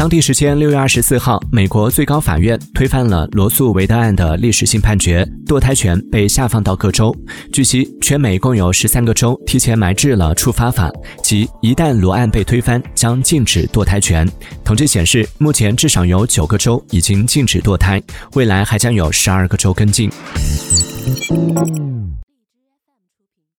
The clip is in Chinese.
当地时间六月二十四号，美国最高法院推翻了罗素韦德案的历史性判决，堕胎权被下放到各州。据悉，全美共有十三个州提前埋置了触发法，即一旦罗案被推翻，将禁止堕胎权。统计显示，目前至少有九个州已经禁止堕胎，未来还将有十二个州跟进。